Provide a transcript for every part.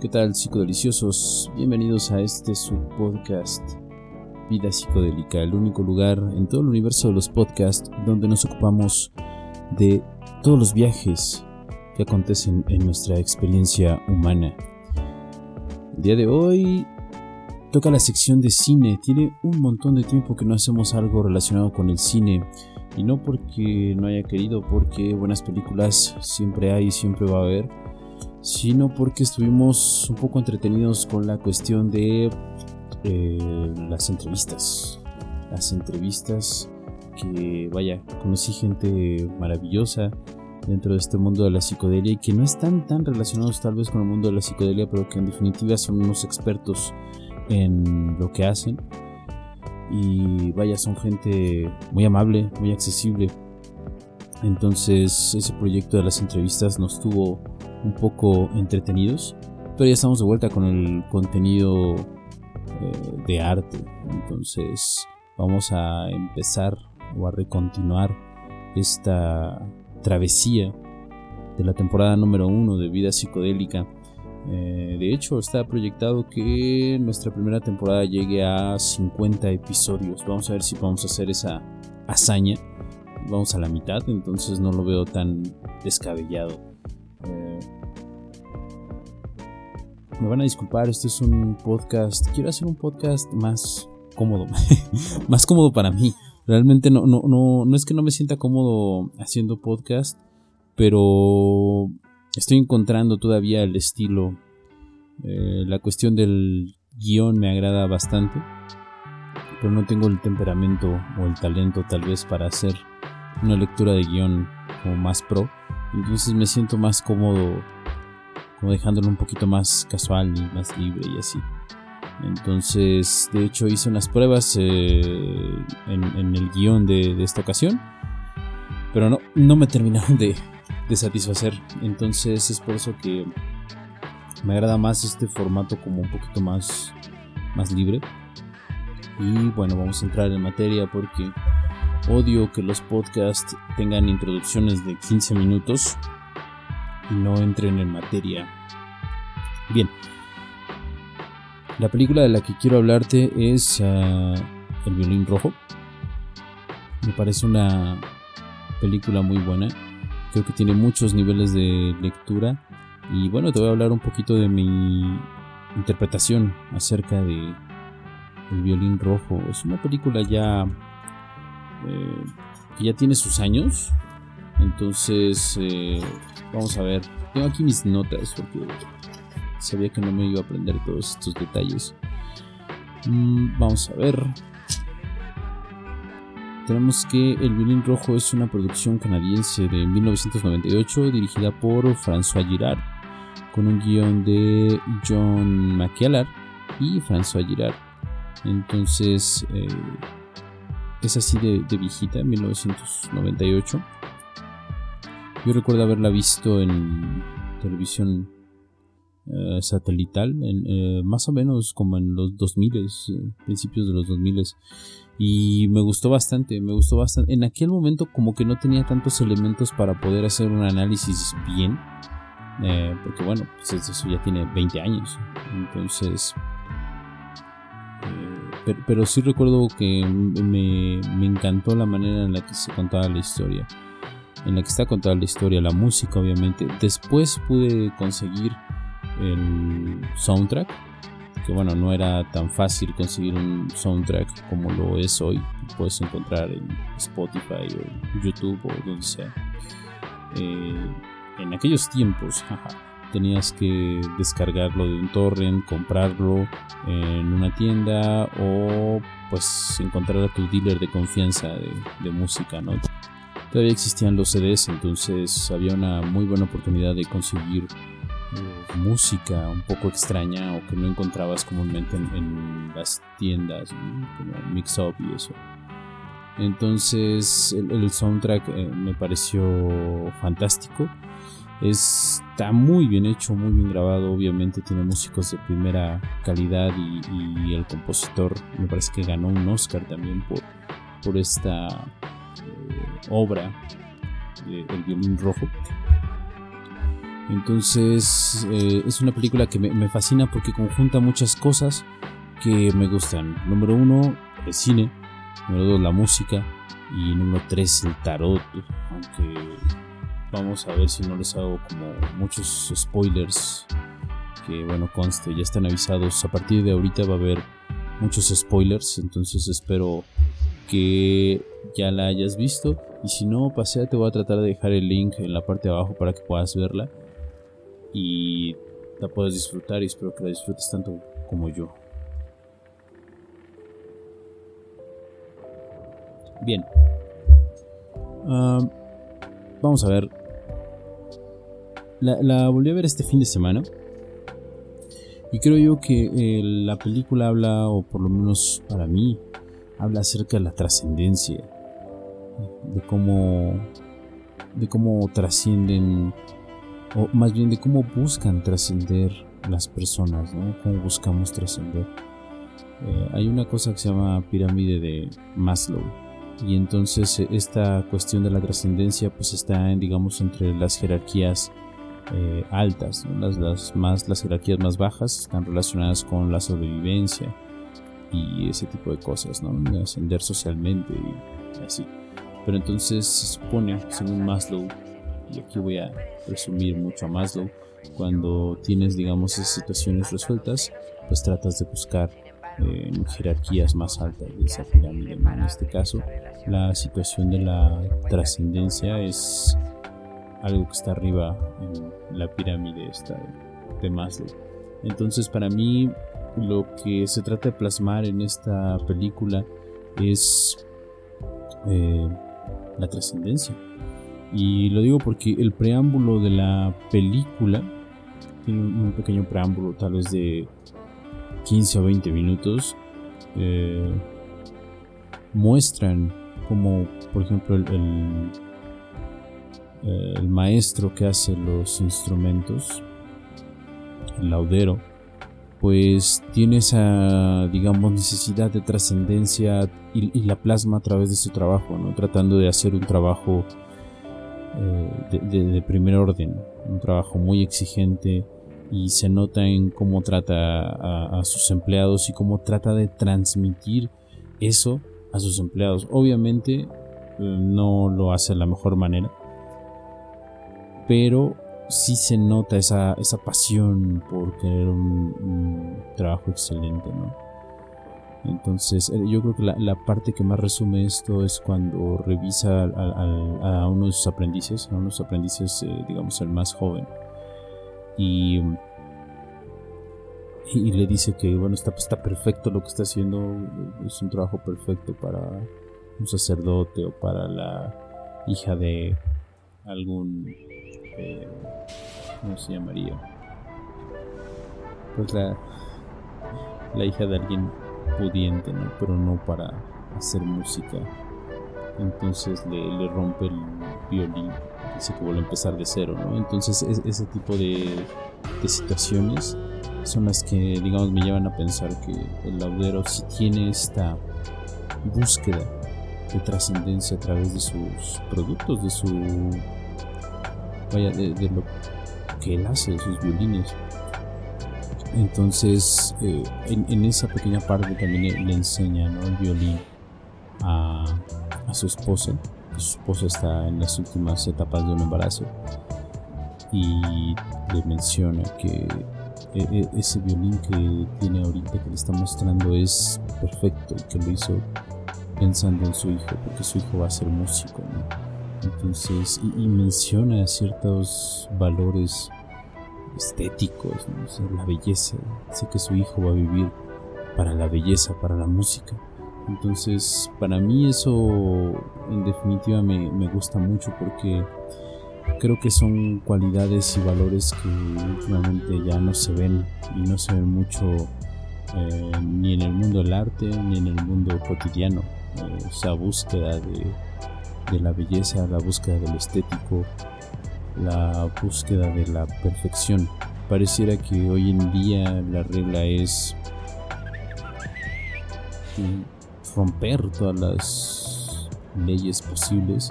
¿Qué tal psicodeliciosos? Bienvenidos a este su podcast Vida Psicodélica, el único lugar en todo el universo de los podcasts donde nos ocupamos de todos los viajes que acontecen en nuestra experiencia humana. El día de hoy toca la sección de cine. Tiene un montón de tiempo que no hacemos algo relacionado con el cine. Y no porque no haya querido, porque buenas películas siempre hay y siempre va a haber sino porque estuvimos un poco entretenidos con la cuestión de eh, las entrevistas. Las entrevistas que, vaya, conocí gente maravillosa dentro de este mundo de la psicodelia y que no están tan relacionados tal vez con el mundo de la psicodelia, pero que en definitiva son unos expertos en lo que hacen. Y vaya, son gente muy amable, muy accesible. Entonces ese proyecto de las entrevistas nos tuvo un poco entretenidos, pero ya estamos de vuelta con el contenido eh, de arte. Entonces vamos a empezar o a recontinuar esta travesía de la temporada número uno de Vida Psicodélica. Eh, de hecho, está proyectado que nuestra primera temporada llegue a 50 episodios. Vamos a ver si podemos hacer esa hazaña. Vamos a la mitad, entonces no lo veo tan descabellado. Eh, me van a disculpar, este es un podcast. Quiero hacer un podcast más cómodo, más cómodo para mí. Realmente no, no, no, no es que no me sienta cómodo haciendo podcast, pero estoy encontrando todavía el estilo. Eh, la cuestión del guion me agrada bastante, pero no tengo el temperamento o el talento tal vez para hacer una lectura de guion como más pro. Entonces me siento más cómodo, como dejándolo un poquito más casual y más libre y así. Entonces, de hecho, hice unas pruebas eh, en, el guion de, esta ocasión, pero no, no me terminaron de, de satisfacer. Entonces, es por eso que me agrada más este formato como un poquito más, más libre. Y bueno, vamos a entrar en materia porque Odio que los podcasts tengan introducciones de 15 minutos y no entren en materia. Bien, la película de la que quiero hablarte es ah, El violín rojo. Me parece una película muy buena. Creo que tiene muchos niveles de lectura. Y bueno, te voy a hablar un poquito de mi interpretación acerca de El violín rojo. Es una película ya eh, que ya tiene sus años. Entonces, eh, vamos a ver. Tengo aquí mis notas porque sabía que no me iba a aprender todos estos detalles. Mm, vamos a ver. Tenemos que El violín rojo es una producción canadiense de 1998 dirigida por François Girard con un guion de John McKellar y François Girard. Entonces, eh, es así de, de viejita, en 1998. Yo recuerdo haberla visto en televisión eh, satelital, eh, más o menos como en los 2000, eh, principios de los 2000. Y me gustó bastante, me gustó bastante. En aquel momento como que no tenía tantos elementos para poder hacer un análisis bien. porque bueno, pues eso ya tiene 20 años. Entonces pero, sí recuerdo que me, encantó la manera en la que se contaba la historia. En la que está contada la historia, la música obviamente. Después pude conseguir el soundtrack. Que bueno, no era tan fácil conseguir un soundtrack como lo es hoy. Puedes encontrar en Spotify o YouTube o donde sea. Eh, en aquellos tiempos, jaja tenías que descargarlo de un torrent, comprarlo en una tienda o pues encontrar a tu dealer de confianza de, música, ¿no? Todavía existían los CDs, entonces había una muy buena oportunidad de conseguir música un poco extraña o que no encontrabas comúnmente en, las tiendas, como Mix Up y eso. Entonces el, soundtrack eh, me pareció fantástico Está muy bien hecho, muy bien grabado. Obviamente tiene músicos de primera calidad y, el compositor me parece que ganó un Oscar también por, por esta eh, obra, El violín rojo. Entonces eh, es una película que me, fascina porque conjunta muchas cosas que me gustan. Número uno, el cine. Número dos, la música. Y número tres, el tarot. Aunque vamos a ver si no les hago como muchos spoilers. Que bueno, conste, ya están avisados. A partir de ahorita va a haber muchos spoilers. Entonces espero que ya la hayas visto. Y si no, pasea, te voy a tratar de dejar el link en la parte de abajo para que puedas verla y la puedes disfrutar y espero que la disfrutes tanto como yo. Bien. vamos a ver. La, volví a ver este fin de semana. Y creo yo que eh, la película habla, o por lo menos para mí, habla acerca de la trascendencia. De cómo. de cómo trascienden o más bien de cómo buscan trascender las personas, ¿no? Cómo buscamos trascender. Eh, hay una cosa que se llama pirámide de Maslow y entonces eh, esta cuestión de la trascendencia pues está en, digamos entre las jerarquías eh, altas, las, las, más, las jerarquías más bajas están relacionadas con la sobrevivencia y ese tipo de cosas, ¿no? ascender socialmente y así. Pero entonces se supone, según Maslow, y aquí voy a resumir mucho a Maslow, cuando tienes, digamos, esas situaciones resueltas, pues tratas de buscar eh, jerarquías más altas de esa pirámide. En este caso, la situación de la trascendencia es algo que está arriba en la pirámide esta de Maslow. Entonces, para mí, lo que se trata de plasmar en esta película es eh, la trascendencia y lo digo porque el preámbulo de la película tiene un pequeño preámbulo, tal vez de 15 o 20 minutos. Eh, muestran como, por ejemplo, el, el, maestro que hace los instrumentos, el laudero, pues tiene esa, digamos, necesidad de trascendencia y, y, la plasma a través de su trabajo, ¿no? Tratando de hacer un trabajo eh, de, primer orden, un trabajo muy exigente y se nota en cómo trata a, sus empleados y cómo trata de transmitir eso a sus empleados. Obviamente eh, no lo hace de la mejor manera, pero sí se nota esa, esa pasión por querer un, un trabajo excelente, ¿no? Entonces, eh, yo creo que la, parte que más resume esto es cuando revisa a, uno de sus aprendices, a uno de sus aprendices, eh, digamos, el más joven, y, y, le dice que, bueno, está, está perfecto lo que está haciendo, es un trabajo perfecto para un sacerdote o para la hija de algún, eh, ¿cómo se llamaría? Pues la, la hija de alguien pudiente, ¿no? pero no para hacer música. Entonces le, rompe el violín, dice que vuelve a empezar de cero, ¿no? Entonces ese tipo de, situaciones son las que, digamos, me llevan a pensar que el laudero si tiene esta búsqueda de trascendencia a través de sus productos, de su... vaya, de, de lo que él hace, de sus violines. Entonces, eh, en, esa pequeña parte también le, enseña el violín a, su esposa. Su esposa está en las últimas etapas de un embarazo y le menciona que e, e, ese violín que tiene ahorita que le está mostrando es perfecto y que lo hizo pensando en su hijo, porque su hijo va a ser músico. Entonces, y menciona ciertos valores estéticos, la belleza. Sé que su hijo va a vivir para la belleza, para la música. Entonces, para mí eso en definitiva me, gusta mucho porque creo que son cualidades y valores que últimamente ya no se ven y no se ven mucho eh, ni en el mundo del arte ni en el mundo cotidiano. Eh, esa búsqueda de, de la belleza, la búsqueda de lo estético, la búsqueda de la perfección. Pareciera que hoy en día la regla es romper todas las leyes posibles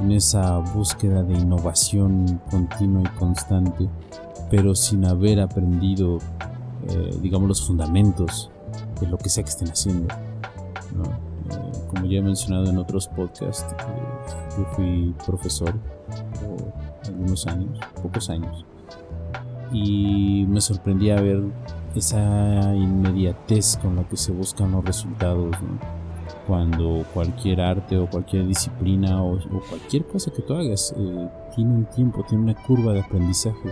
en esa búsqueda de innovación continua y constante, pero sin haber aprendido, eh, digamos, los fundamentos de lo que sea que estén haciendo. Eh, como ya he mencionado en otros podcasts, eh, yo fui profesor algunos años, pocos años, y me sorprendía ver esa inmediatez con la que se buscan los resultados. Cuando cualquier arte o cualquier disciplina o, cualquier cosa que tú hagas eh, tiene un tiempo, tiene una curva de aprendizaje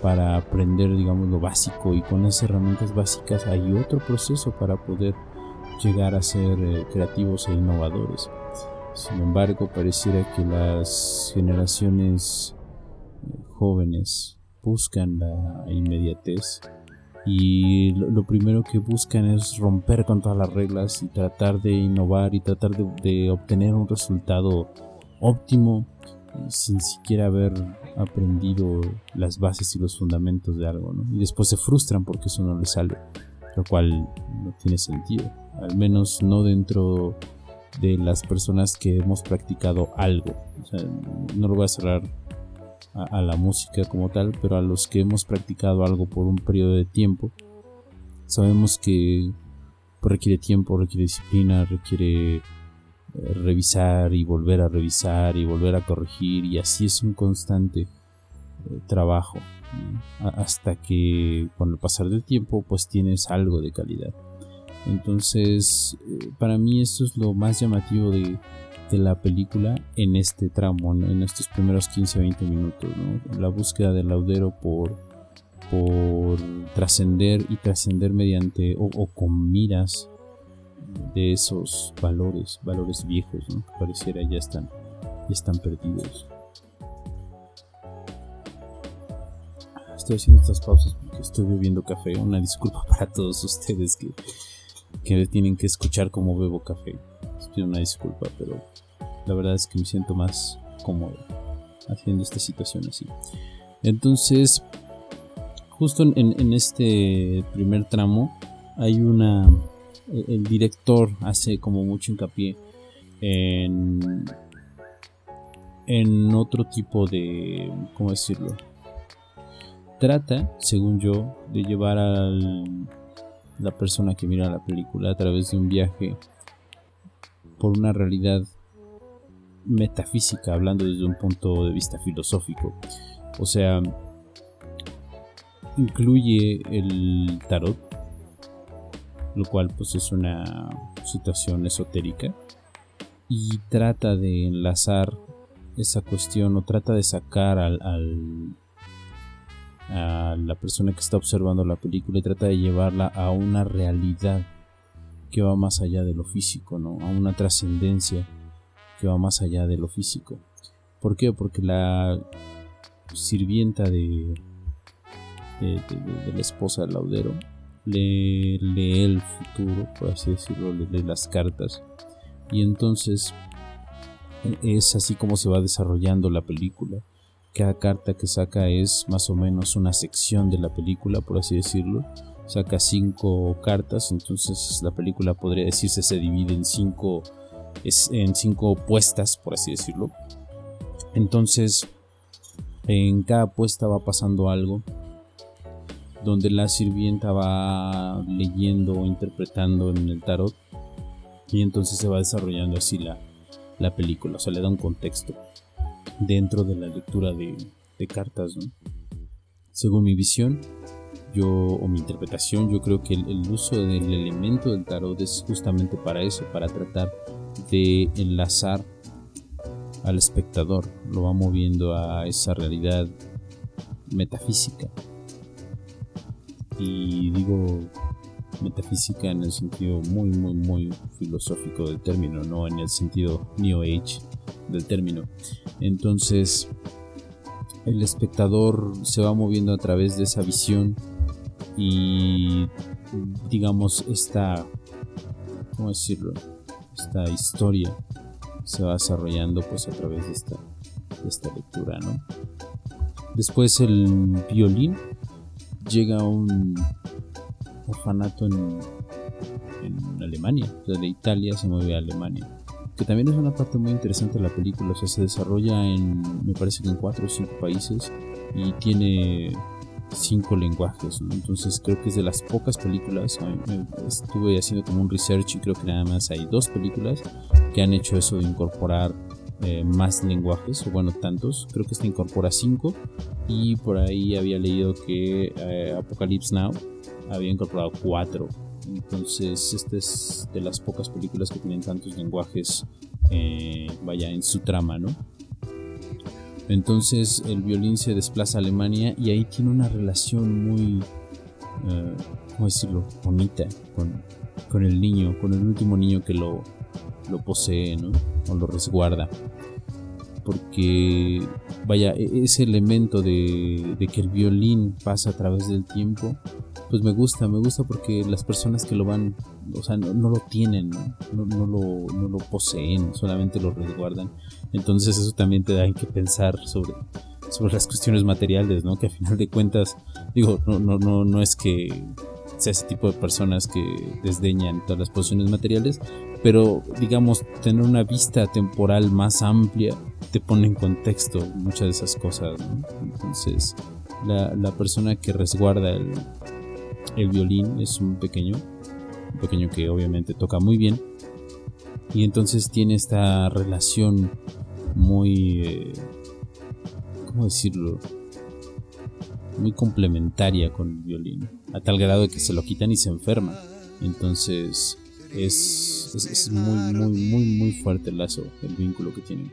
para aprender, digamos, lo básico y con esas herramientas básicas hay otro proceso para poder llegar a ser eh, creativos e innovadores. Sin embargo, pareciera que las generaciones jóvenes buscan la inmediatez y lo, primero que buscan es romper con todas las reglas y tratar de innovar y tratar de, obtener un resultado óptimo sin siquiera haber aprendido las bases y los fundamentos de algo, Y después se frustran porque eso no les sale, lo cual no tiene sentido, al menos no dentro de las personas que hemos practicado algo. no lo voy a cerrar a, la música como tal, pero a los que hemos practicado algo por un periodo de tiempo, sabemos que requiere tiempo, requiere disciplina, requiere eh, revisar y volver a revisar y volver a corregir y así es un constante eh, trabajo hasta que con el pasar del tiempo pues tienes algo de calidad. Entonces eh, para mí esto es lo más llamativo de, de la película en este tramo, en estos primeros 15-20 minutos. La búsqueda del laudero por, por trascender y trascender mediante o, con miras de esos valores, valores viejos, que pareciera ya están, ya están perdidos. Estoy haciendo estas pausas porque estoy bebiendo café. Una disculpa para todos ustedes que, que tienen que escuchar cómo bebo café. Pido una disculpa, pero la verdad es que me siento más cómodo haciendo esta situación así. Entonces, justo en, este primer tramo hay una... El director hace como mucho hincapié en, en otro tipo de... ¿Cómo decirlo? Trata, según yo, de llevar a la persona que mira la película a través de un viaje por una realidad metafísica, hablando desde un punto de vista filosófico. O sea, incluye el tarot, lo cual pues es una situación esotérica, y trata de enlazar esa cuestión o trata de sacar al, a la persona que está observando la película y trata de llevarla a una realidad que va más allá de lo físico, ¿no? A una trascendencia que va más allá de lo físico. ¿Por qué? Porque la sirvienta de, de, la esposa del laudero le lee el futuro, por así decirlo, le lee las cartas. Y entonces es así como se va desarrollando la película. Cada carta que saca es más o menos una sección de la película, por así decirlo. Saca cinco cartas, entonces la película podría decirse se divide en cinco es en cinco por así decirlo. Entonces, en cada puesta va pasando algo donde la sirvienta va leyendo o interpretando en el tarot y entonces se va desarrollando así la, la película, o sea, le da un contexto dentro de la lectura de, cartas. Según mi visión, yo o mi interpretación, yo creo que el, uso del elemento del tarot es justamente para eso, para tratar de enlazar al espectador, lo va moviendo a esa realidad metafísica. Y digo metafísica en el sentido muy, muy, muy filosófico del término, no en el sentido New Age del término. Entonces, el espectador se va moviendo a través de esa visión y, digamos, esta, ¿cómo decirlo? esta historia se va desarrollando pues a través de esta, esta lectura, ¿no? Después el violín llega a un orfanato en, en Alemania, o de Italia se mueve a Alemania. que también es una parte muy interesante de la película, o sea, se desarrolla en, me parece que en cuatro o cinco países y tiene cinco lenguajes, entonces creo que es de las pocas películas, estuve haciendo como un research y creo que nada más hay dos películas que han hecho eso de incorporar eh, más lenguajes, o bueno, tantos, creo que esta incorpora cinco y por ahí había leído que eh, Apocalypse Now había incorporado cuatro. Entonces, esta es de las pocas películas que tienen tantos lenguajes, eh, vaya, en su trama, ¿no? Entonces, el violín se desplaza a Alemania y ahí tiene una relación muy, eh, ¿cómo decirlo?, bonita con, con, el niño, con el último niño que lo, lo posee, ¿no? O lo resguarda. Porque, vaya, e-, ese elemento de, de que el violín pasa a través del tiempo pues me gusta, me gusta porque las personas que lo van, o sea, no, lo tienen, ¿no? No, lo, no lo poseen, solamente lo resguardan. Entonces eso también te da que pensar sobre, sobre las cuestiones materiales, ¿no? Que a final de cuentas, digo, no, no, no, no es que sea ese tipo de personas que desdeñan todas las posiciones materiales, pero digamos, tener una vista temporal más amplia te pone en contexto muchas de esas cosas, ¿no? Entonces, la, la persona que resguarda el, el violín es un pequeño, un pequeño que obviamente toca muy bien. Y entonces tiene esta relación muy, eh, ¿cómo decirlo? Muy complementaria con el violín, a tal grado de que se lo quitan y se enferma. Entonces es, es, muy, muy, muy, muy fuerte el lazo, el vínculo que tienen.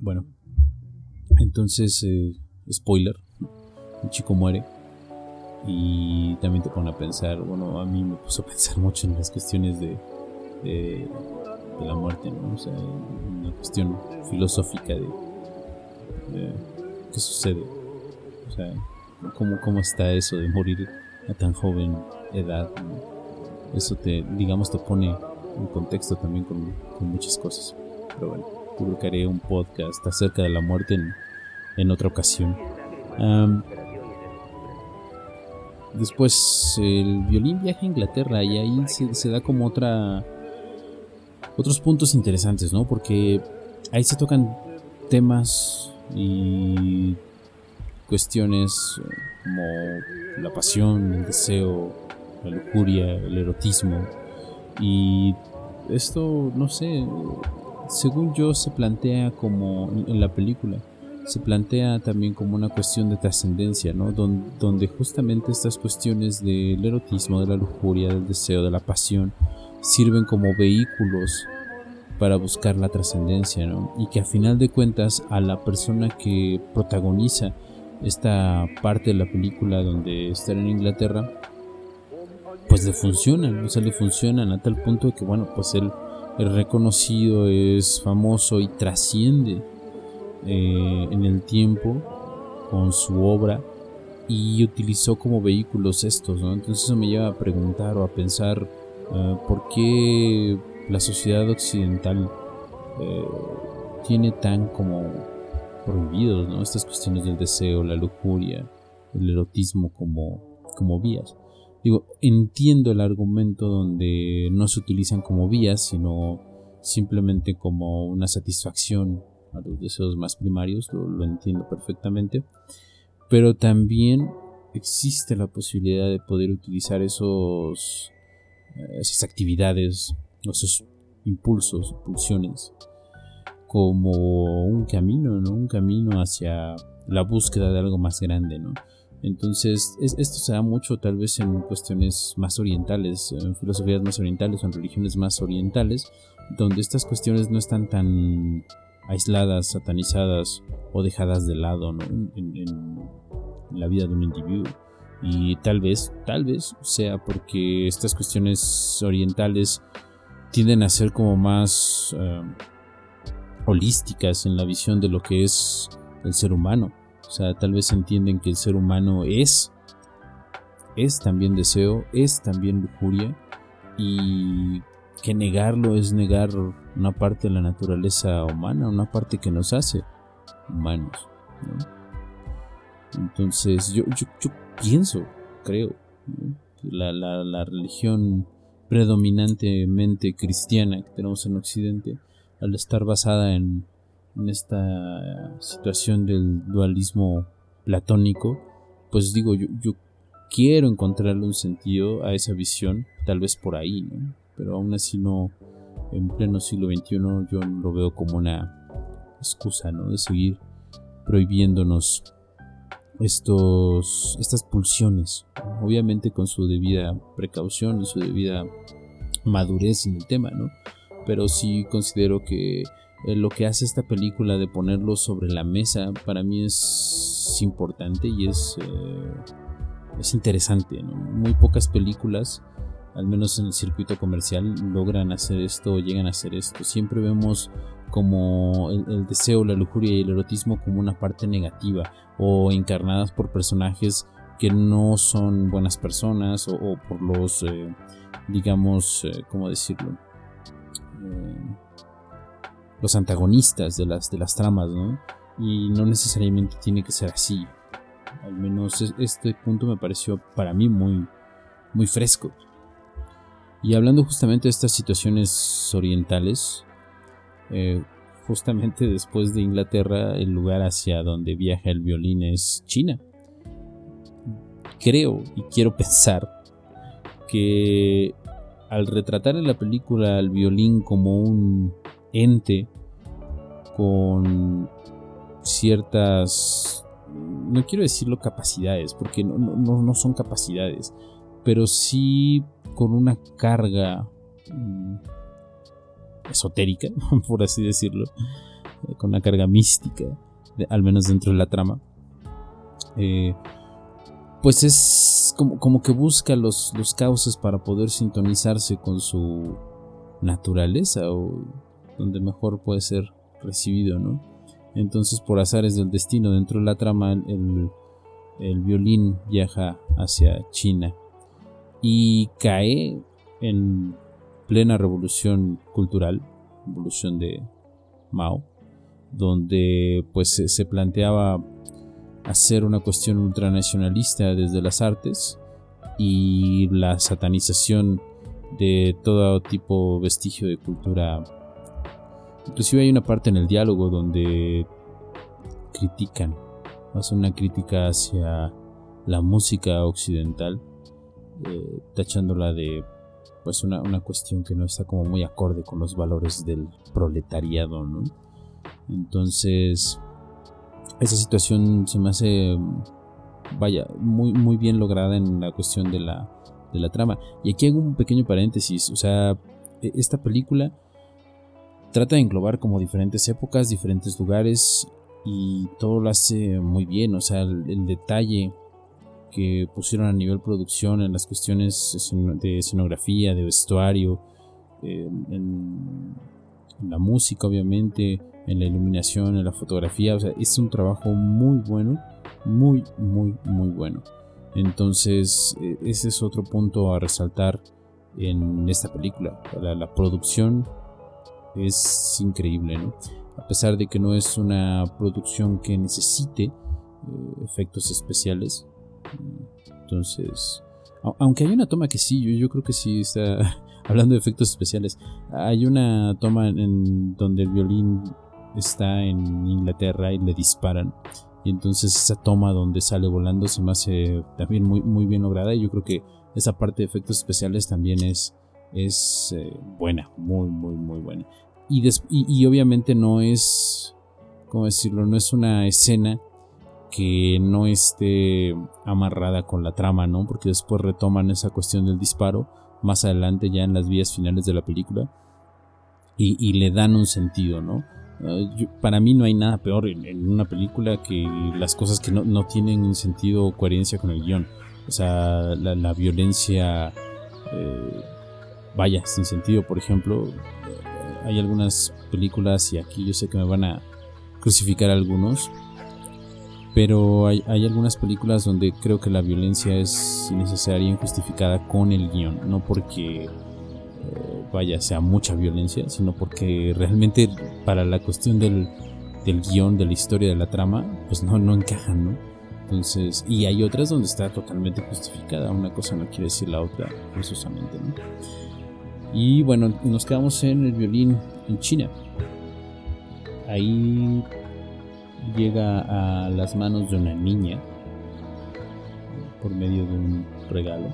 Bueno, entonces, eh, spoiler, un chico muere y también te pone a pensar, bueno, a mí me puso a pensar mucho en las cuestiones de, de, la muerte, ¿no? O sea, una cuestión filosófica de, qué sucede, o sea, cómo, cómo está eso de morir a tan joven edad, eso te, digamos, te pone en contexto también con, muchas cosas, pero bueno, publicaré un podcast acerca de la muerte en, en otra ocasión. Después el violín viaja a Inglaterra y ahí se, da como otra otros puntos interesantes, ¿no? Porque ahí se tocan temas y cuestiones como la pasión, el deseo, la lujuria, el erotismo. Y esto, no sé, según yo se plantea como en la película se plantea también como una cuestión de trascendencia, ¿no? donde justamente estas cuestiones del erotismo, de la lujuria, del deseo, de la pasión, sirven como vehículos para buscar la trascendencia, ¿no? Y que a final de cuentas a la persona que protagoniza esta parte de la película donde están en Inglaterra, pues le funcionan, o sea, le funcionan a tal punto que, bueno, pues él es reconocido, es famoso y trasciende eh, en el tiempo con su obra y utilizó como vehículos estos, Entonces eso me lleva a preguntar o a pensar eh, por qué la sociedad occidental eh, tiene tan como prohibidos. Estas cuestiones del deseo, la lujuria, el erotismo como, como vías. Digo, entiendo el argumento donde no se utilizan como vías, sino simplemente como una satisfacción a los deseos más primarios, lo, entiendo perfectamente, pero también existe la posibilidad de poder utilizar esos, eh, esas actividades, esos impulsos, pulsiones, como un camino, ¿no? Un camino hacia la búsqueda de algo más grande, ¿no? Entonces, esto se da mucho tal vez en cuestiones más orientales, en filosofías más orientales o en religiones más orientales, donde estas cuestiones no están tan aisladas, satanizadas o dejadas de lado en, la vida de un individuo. Y tal vez, tal vez sea porque estas cuestiones orientales tienden a ser como más eh, holísticas en la visión de lo que es el ser humano. O sea, tal vez entienden que el ser humano es, es también deseo, es también lujuria y que negarlo es negar una parte de la naturaleza humana, una parte que nos hace humanos. Entonces yo, yo, pienso, creo, la, la, religión predominantemente cristiana que tenemos en Occidente, al estar basada en, esta situación del dualismo platónico, pues digo, yo, yo quiero encontrarle un sentido a esa visión, tal vez por ahí, ¿no? Pero aún así no, en pleno siglo XXI yo lo veo como una excusa, ¿no? De seguir prohibiéndonos estos, estas pulsiones, obviamente con su debida precaución y su debida madurez en el tema, ¿no? Pero sí considero que eh, lo que hace esta película de ponerlo sobre la mesa para mí es importante y es, eh, es interesante, Muy pocas películas al menos en el circuito comercial, logran hacer esto o llegan a hacer esto. Siempre vemos como el, deseo, la lujuria y el erotismo como una parte negativa o encarnadas por personajes que no son buenas personas o, por los, eh, digamos, eh, ¿cómo decirlo? Eh, los antagonistas de las, de las tramas, ¿no? Y no necesariamente tiene que ser así. Al menos este punto me pareció para mí muy, muy fresco. Y hablando justamente de estas situaciones orientales, eh, justamente después de Inglaterra, el lugar hacia donde viaja el violín es China. Creo y quiero pensar que al retratar en la película al violín como un ente con ciertas, no quiero decirlo capacidades, porque no, no son capacidades, pero sí con una carga mm, esotérica, por así decirlo, eh, con una carga mística, al menos dentro de la trama, eh, pues es como, como, que busca los, los cauces para poder sintonizarse con su naturaleza o donde mejor puede ser recibido, ¿no? Entonces, por azares del destino, dentro de la trama, el, el violín viaja hacia China y cae en plena revolución cultural, revolución de Mao, donde pues se planteaba hacer una cuestión ultranacionalista desde las artes y la satanización de todo tipo vestigio de cultura. Inclusive hay una parte en el diálogo donde critican, hacen una crítica hacia la música occidental, eh, tachándola de pues una, cuestión que no está como muy acorde con los valores del proletariado, ¿no? Entonces, esa situación se me hace, vaya, muy, muy bien lograda en la cuestión de la, de la trama. Y aquí hago un pequeño paréntesis, o sea, e, esta película trata de englobar como diferentes épocas, diferentes lugares y todo lo hace muy bien, o sea, el detalle que pusieron a nivel producción en las cuestiones de escenografía, de vestuario, en, la música obviamente, en la iluminación, en la fotografía, o sea, es un trabajo muy bueno, muy, muy, muy bueno. Entonces, e, ese es otro punto a resaltar en esta película. La, producción es increíble, ¿no? A pesar de que no es una producción que necesite eh, efectos especiales, entonces, aunque hay una toma que sí, yo, creo que sí está hablando de efectos especiales. Hay una toma en donde el violín está en Inglaterra y le disparan. Y entonces esa toma donde sale volando se me hace también muy, muy bien lograda. Y yo creo que esa parte de efectos especiales también es, es eh, buena, muy, muy, muy buena. Y, y obviamente no es, ¿cómo decirlo? No es una escena que no esté amarrada con la trama, ¿no? Porque después retoman esa cuestión del disparo más adelante ya en las vías finales de la película y, le dan un sentido, ¿no? Ah, para mí no hay nada peor en, una película que las cosas que no, tienen un sentido o coherencia con el guion. O sea, la, violencia, eh, vaya, sin sentido. Por ejemplo, hay algunas películas, y aquí yo sé que me van a crucificar algunos, pero hay, algunas películas donde creo que la violencia es innecesaria e injustificada con el guion, no porque eh, vaya sea mucha violencia, sino porque realmente para la cuestión del, del guion, de la historia, de la trama, pues no, no encajan, ¿no? Entonces, y hay otras donde está totalmente justificada, una cosa no quiere decir la otra forzosamente, ¿no? Y bueno, nos quedamos en el violín en China. Ahí llega a las manos de una niña por medio de un regalo.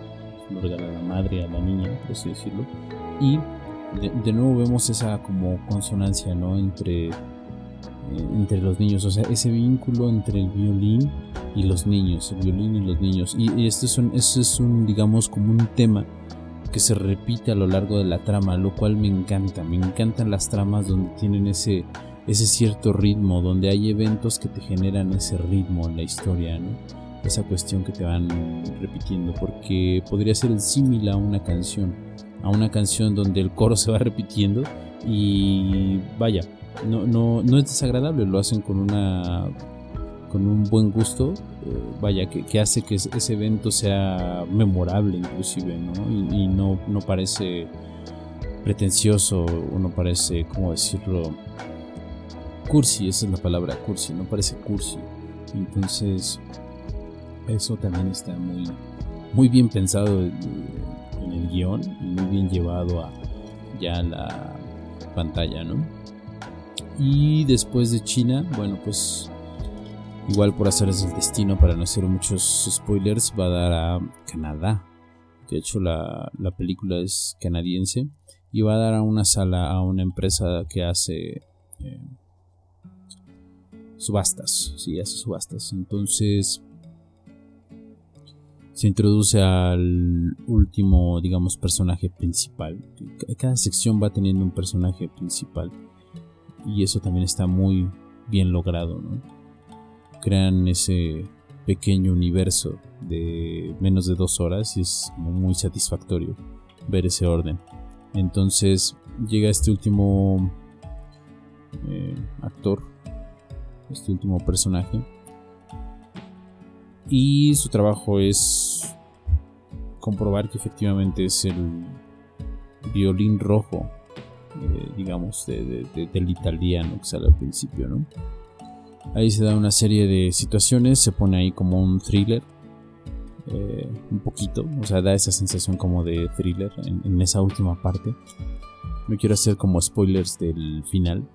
Lo regala la madre a la niña, por así decirlo. Y de, nuevo vemos esa como consonancia, ¿no? Entre, eh, entre los niños, o sea, ese vínculo entre el violín y los niños, el violín y los niños. Y, esto es un, esto es un, digamos, como un tema que se repite a lo largo de la trama, lo cual me encanta. Me encantan las tramas donde tienen ese, ese cierto ritmo, donde hay eventos que te generan ese ritmo en la historia, ¿no? Esa cuestión que te van repitiendo, porque podría ser el símil a una canción, a una canción donde el coro se va repitiendo y vaya, no, no, no es desagradable, lo hacen con una con un buen gusto, eh, vaya, que, hace que ese evento sea memorable inclusive, ¿no? Y, no, no parece pretencioso, o no parece, ¿cómo decirlo? Cursi, esa es la palabra, cursi, no parece cursi. Entonces, eso también está muy, muy bien pensado en el guion y muy bien llevado a ya la pantalla, ¿no? Y después de China, bueno, pues Igual por hacerles el destino, para no hacer muchos spoilers, va a dar a Canadá. De hecho, la, película es canadiense. Y va a dar a una sala a una empresa que hace eh, subastas. Sí, hace subastas. Entonces se introduce al último, digamos, personaje principal. Cada sección va teniendo un personaje principal. Y eso también está muy bien logrado, ¿no? crean ese pequeño universo de menos de dos horas y es muy satisfactorio ver ese orden. Entonces llega este último eh, actor, este último personaje, y su trabajo es comprobar que efectivamente es el violín rojo, eh, digamos, del italiano que sale al principio, ¿no? Ahí se da una serie de situaciones, se pone ahí como un thriller. Eh, un poquito, o sea, da esa sensación como de thriller en, esa última parte. No quiero hacer como spoilers del final,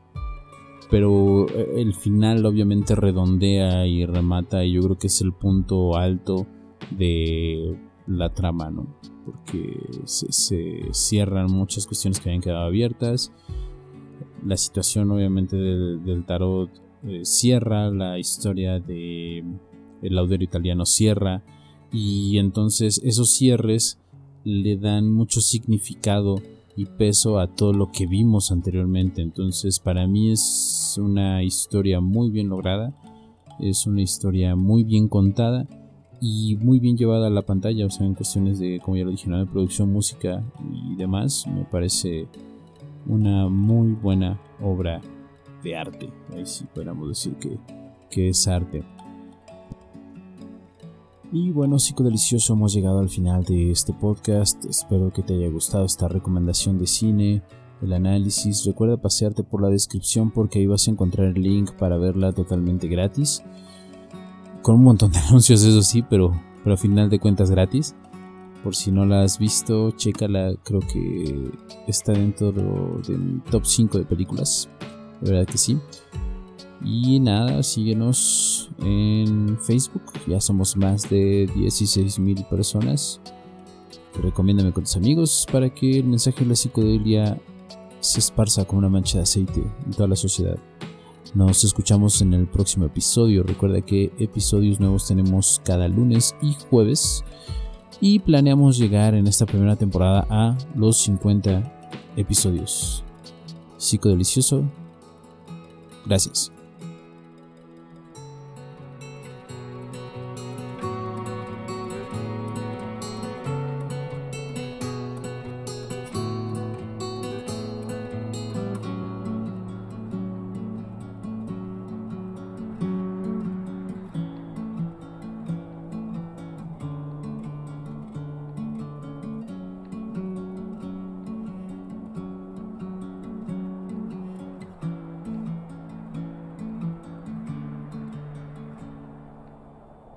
pero eh, el final obviamente redondea y remata y yo creo que es el punto alto de la trama, ¿no? Porque se, cierran muchas cuestiones que habían quedado abiertas. La situación obviamente del tarot eh, cierra, la historia de el laudero italiano cierra y entonces esos cierres le dan mucho significado y peso a todo lo que vimos anteriormente. Entonces para mí es una historia muy bien lograda, es una historia muy bien contada y muy bien llevada a la pantalla, o sea, en cuestiones de, como ya lo dije, de producción, música y demás, me parece una muy buena obra de arte. Ahí sí podríamos decir que, que es arte. Y bueno, psicodelicioso, hemos llegado al final de este podcast. Espero que te haya gustado esta recomendación de cine, el análisis. Recuerda pasearte por la descripción porque ahí vas a encontrar el link para verla totalmente gratis. Con un montón de anuncios, eso sí, pero, pero a final de cuentas gratis. Por si no la has visto, chécala. Creo que está dentro de mi top 5 de películas de verdad que sí. Y nada, síguenos en Facebook. Ya somos más de 16 mil personas. Recomiéndame con tus amigos para que el mensaje de la psicodelia se esparza como una mancha de aceite en toda la sociedad. Nos escuchamos en el próximo episodio. Recuerda que episodios nuevos tenemos cada lunes y jueves. Y planeamos llegar en esta primera temporada a los 50 episodios. Psicodelicioso Gracias.